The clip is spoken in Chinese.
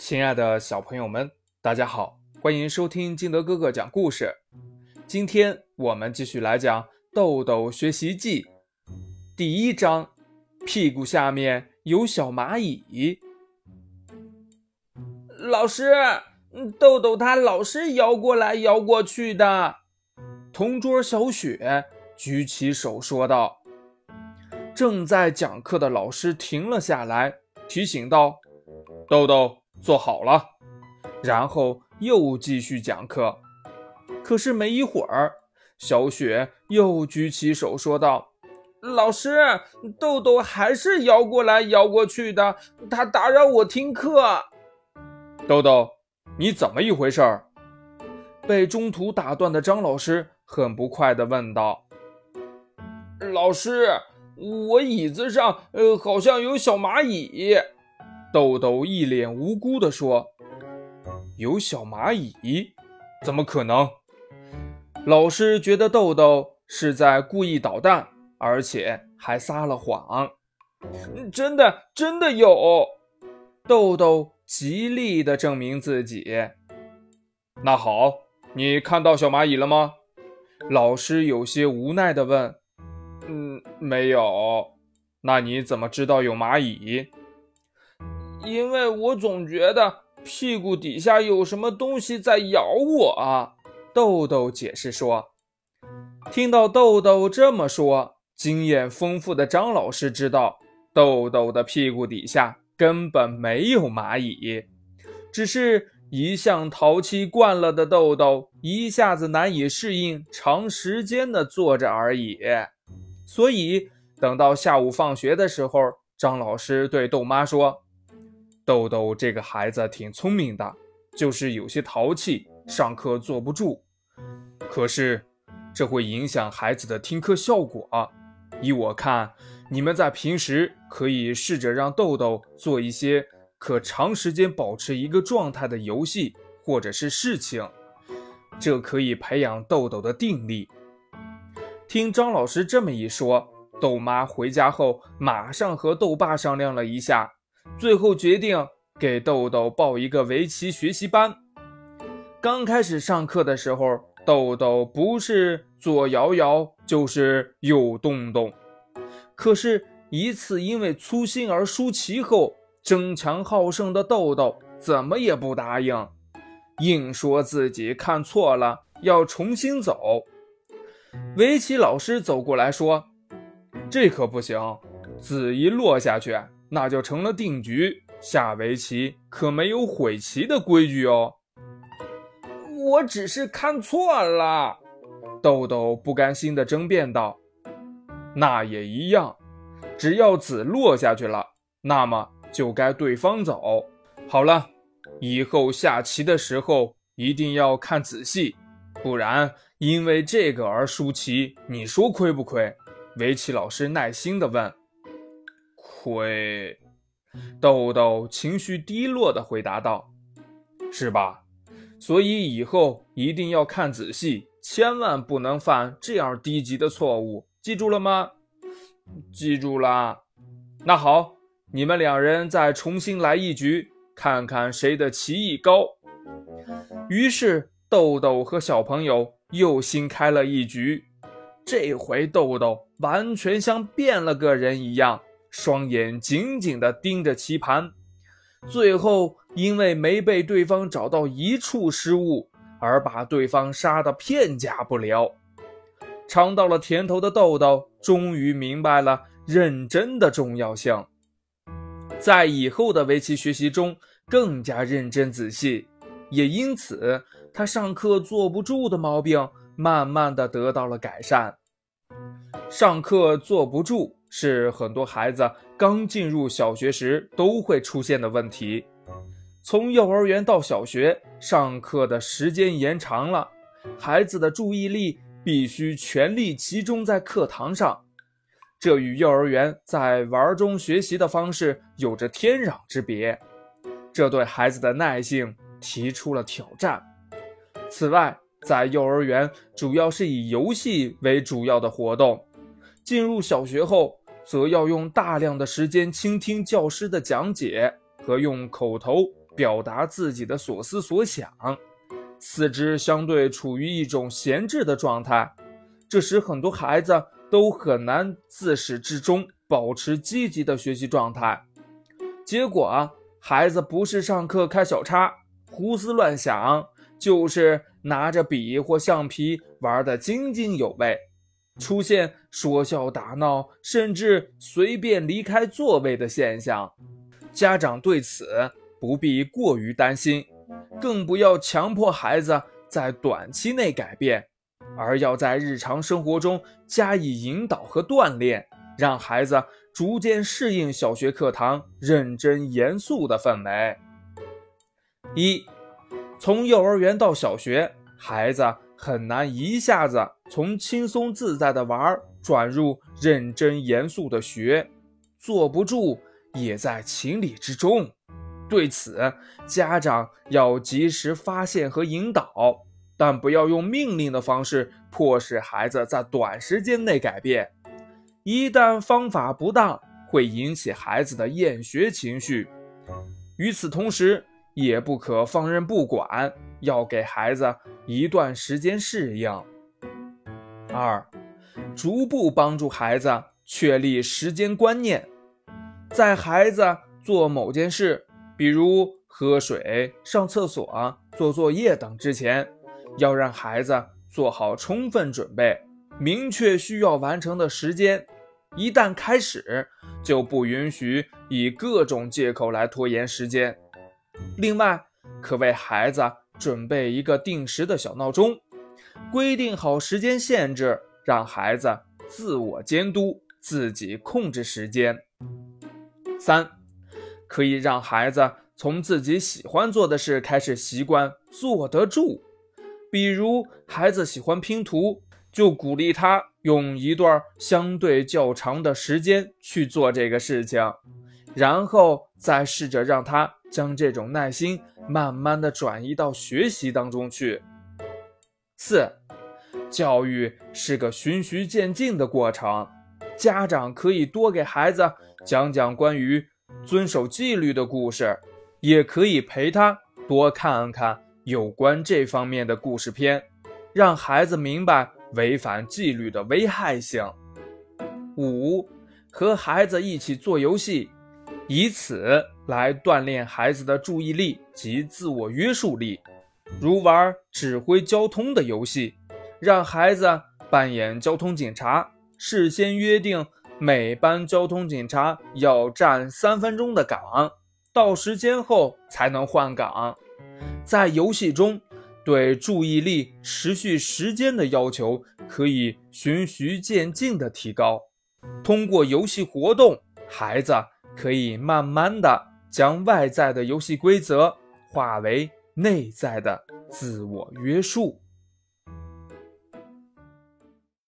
亲爱的小朋友们，大家好，欢迎收听金德哥哥讲故事。今天我们继续来讲《豆豆学习记》第一章：屁股下面有小蚂蚁。老师，豆豆他老是摇过来摇过去的。同桌小雪举起手说道。正在讲课的老师停了下来，提醒道：“豆豆。”坐好了，然后又继续讲课。可是没一会儿，小雪又举起手说道：“老师，豆豆还是摇过来摇过去的，他打扰我听课。”豆豆，你怎么一回事？被中途打断的张老师很不快地问道：“老师，我椅子上呃好像有小蚂蚁。”豆豆一脸无辜地说：“有小蚂蚁？怎么可能？”老师觉得豆豆是在故意捣蛋，而且还撒了谎。真的，真的有！豆豆极力地证明自己。那好，你看到小蚂蚁了吗？老师有些无奈地问。“嗯，没有。那你怎么知道有蚂蚁？”因为我总觉得屁股底下有什么东西在咬我啊，豆豆解释说。听到豆豆这么说，经验丰富的张老师知道豆豆的屁股底下根本没有蚂蚁，只是一向淘气惯了的豆豆一下子难以适应长时间的坐着而已。所以等到下午放学的时候，张老师对豆妈说。豆豆这个孩子挺聪明的，就是有些淘气，上课坐不住。可是这会影响孩子的听课效果。依我看，你们在平时可以试着让豆豆做一些可长时间保持一个状态的游戏或者是事情，这可以培养豆豆的定力。听张老师这么一说，豆妈回家后马上和豆爸商量了一下。最后决定给豆豆报一个围棋学习班。刚开始上课的时候，豆豆不是左摇摇，就是右动动。可是，一次因为粗心而输棋后，争强好胜的豆豆怎么也不答应，硬说自己看错了，要重新走。围棋老师走过来说：“这可不行，子一落下去。”那就成了定局，下围棋可没有悔棋的规矩哦。我只是看错了，豆豆不甘心地争辩道：“那也一样，只要子落下去了，那么就该对方走。好了，以后下棋的时候一定要看仔细，不然因为这个而输棋，你说亏不亏？”围棋老师耐心地问。会，豆豆情绪低落地回答道：“是吧？所以以后一定要看仔细，千万不能犯这样低级的错误，记住了吗？”“记住了。”“那好，你们两人再重新来一局，看看谁的棋艺高。”于是豆豆和小朋友又新开了一局，这回豆豆完全像变了个人一样。双眼紧紧地盯着棋盘，最后因为没被对方找到一处失误，而把对方杀得片甲不留。尝到了甜头的豆豆终于明白了认真的重要性，在以后的围棋学习中更加认真仔细，也因此他上课坐不住的毛病慢慢的得到了改善。上课坐不住。是很多孩子刚进入小学时都会出现的问题。从幼儿园到小学，上课的时间延长了，孩子的注意力必须全力集中在课堂上，这与幼儿园在玩中学习的方式有着天壤之别，这对孩子的耐性提出了挑战。此外，在幼儿园主要是以游戏为主要的活动，进入小学后。则要用大量的时间倾听教师的讲解和用口头表达自己的所思所想，四肢相对处于一种闲置的状态，这时很多孩子都很难自始至终保持积极的学习状态。结果啊，孩子不是上课开小差、胡思乱想，就是拿着笔或橡皮玩得津津有味，出现说笑打闹，甚至随便离开座位的现象。家长对此不必过于担心，更不要强迫孩子在短期内改变，而要在日常生活中加以引导和锻炼，让孩子逐渐适应小学课堂认真严肃的氛围。一，从幼儿园到小学，孩子很难一下子从轻松自在的玩转入认真严肃的学，坐不住。也在情理之中。对此，家长要及时发现和引导，但不要用命令的方式迫使孩子在短时间内改变。一旦方法不当，会引起孩子的厌学情绪。与此同时，也不可放任不管，要给孩子一段时间适应。二，逐步帮助孩子确立时间观念。在孩子做某件事，比如喝水、上厕所、做作业等之前，要让孩子做好充分准备，明确需要完成的时间。一旦开始，就不允许以各种借口来拖延时间。另外，可为孩子准备一个定时的小闹钟，规定好时间限制，让孩子自我监督，自己控制时间。三，可以让孩子从自己喜欢做的事开始习惯坐得住。比如，孩子喜欢拼图，就鼓励他用一段相对较长的时间去做这个事情，然后再试着让他将这种耐心慢慢的转移到学习当中去。四，教育是个循序渐进的过程。家长可以多给孩子讲讲关于遵守纪律的故事，也可以陪他多看看有关这方面的故事片，让孩子明白违反纪律的危害性。五，和孩子一起做游戏，以此来锻炼孩子的注意力及自我约束力，如玩指挥交通的游戏，让孩子扮演交通警察。事先约定，每班交通警察要站三分钟的岗，到时间后才能换岗。在游戏中，对注意力持续时间的要求可以循序渐进的提高。通过游戏活动，孩子可以慢慢的将外在的游戏规则化为内在的自我约束。